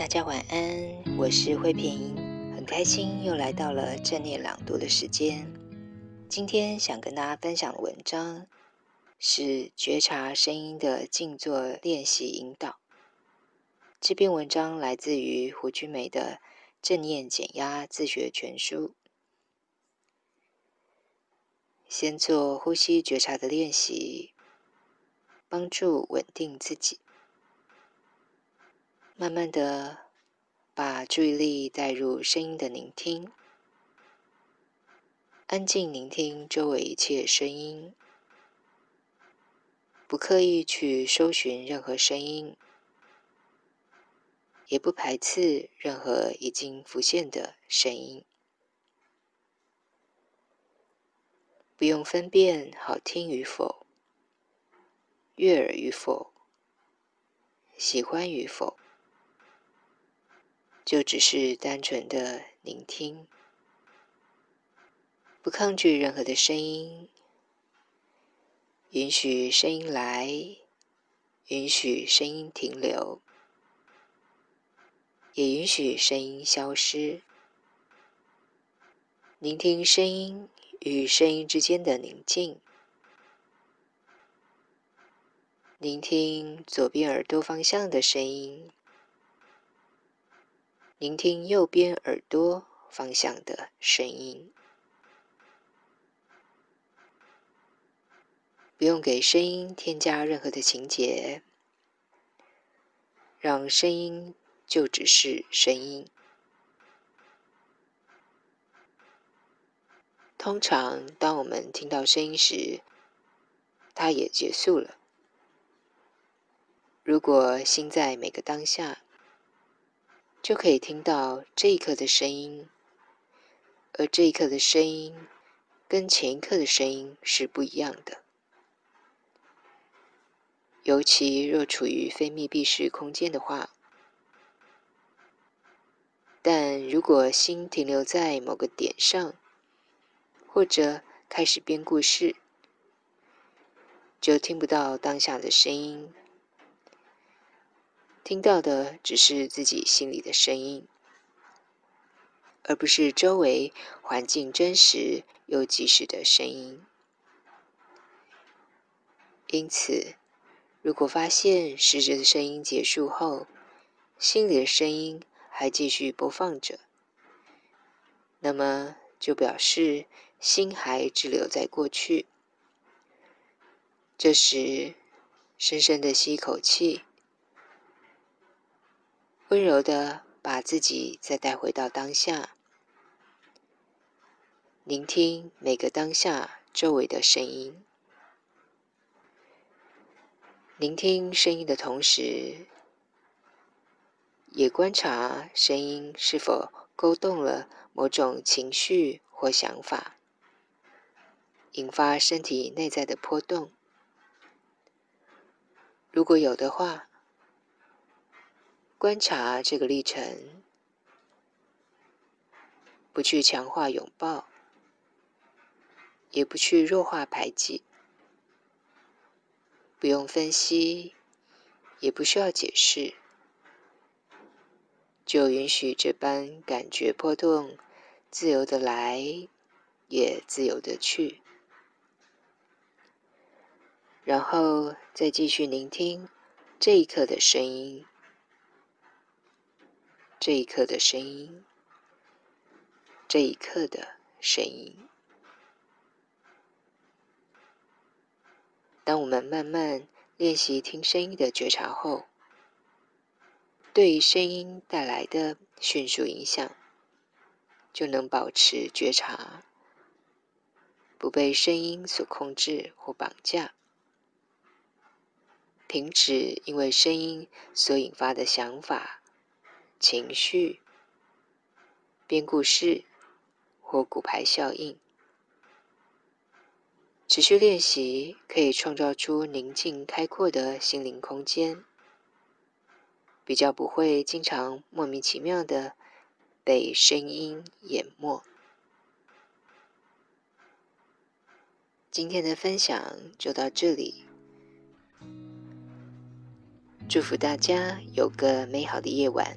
大家晚安，我是慧萍，很开心又来到了正念朗读的时间。今天想跟大家分享的文章是觉察声音的静坐练习引导。这篇文章来自于胡君梅的《正念减压自学全书》。先做呼吸觉察的练习，帮助稳定自己。慢慢的把注意力带入声音的聆听，安静聆听周围一切声音，不刻意去搜寻任何声音，也不排斥任何已经浮现的声音，不用分辨好听与否，悦耳与否，喜欢与否。就只是单纯的聆听，不抗拒任何的声音，允许声音来，允许声音停留，也允许声音消失。聆听声音与声音之间的宁静，聆听左边耳朵方向的声音。聆听右边耳朵方向的声音，不用给声音添加任何的情节，让声音就只是声音。通常，当我们听到声音时，它也结束了。如果心在每个当下，就可以听到这一刻的声音，而这一刻的声音跟前一刻的声音是不一样的。尤其若处于非密闭式空间的话，但如果心停留在某个点上，或者开始编故事，就听不到当下的声音。听到的只是自己心里的声音，而不是周围环境真实又及时的声音。因此，如果发现实质的声音结束后，心里的声音还继续播放着，那么就表示心还滞留在过去。这时，深深的吸一口气。温柔的把自己再带回到当下，聆听每个当下周围的声音。聆听声音的同时，也观察声音是否勾动了某种情绪或想法，引发身体内在的波动。如果有的话，观察这个历程，不去强化拥抱，也不去弱化排挤，不用分析，也不需要解释，就允许这般感觉波动，自由的来，也自由的去，然后再继续聆听这一刻的声音。这一刻的声音，这一刻的声音。当我们慢慢练习听声音的觉察后，对于声音带来的迅速影响，就能保持觉察，不被声音所控制或绑架，停止因为声音所引发的想法、情绪、编故事或骨牌效应。持续练习可以创造出宁静开阔的心灵空间，比较不会经常莫名其妙的被声音淹没。今天的分享就到这里，祝福大家有个美好的夜晚，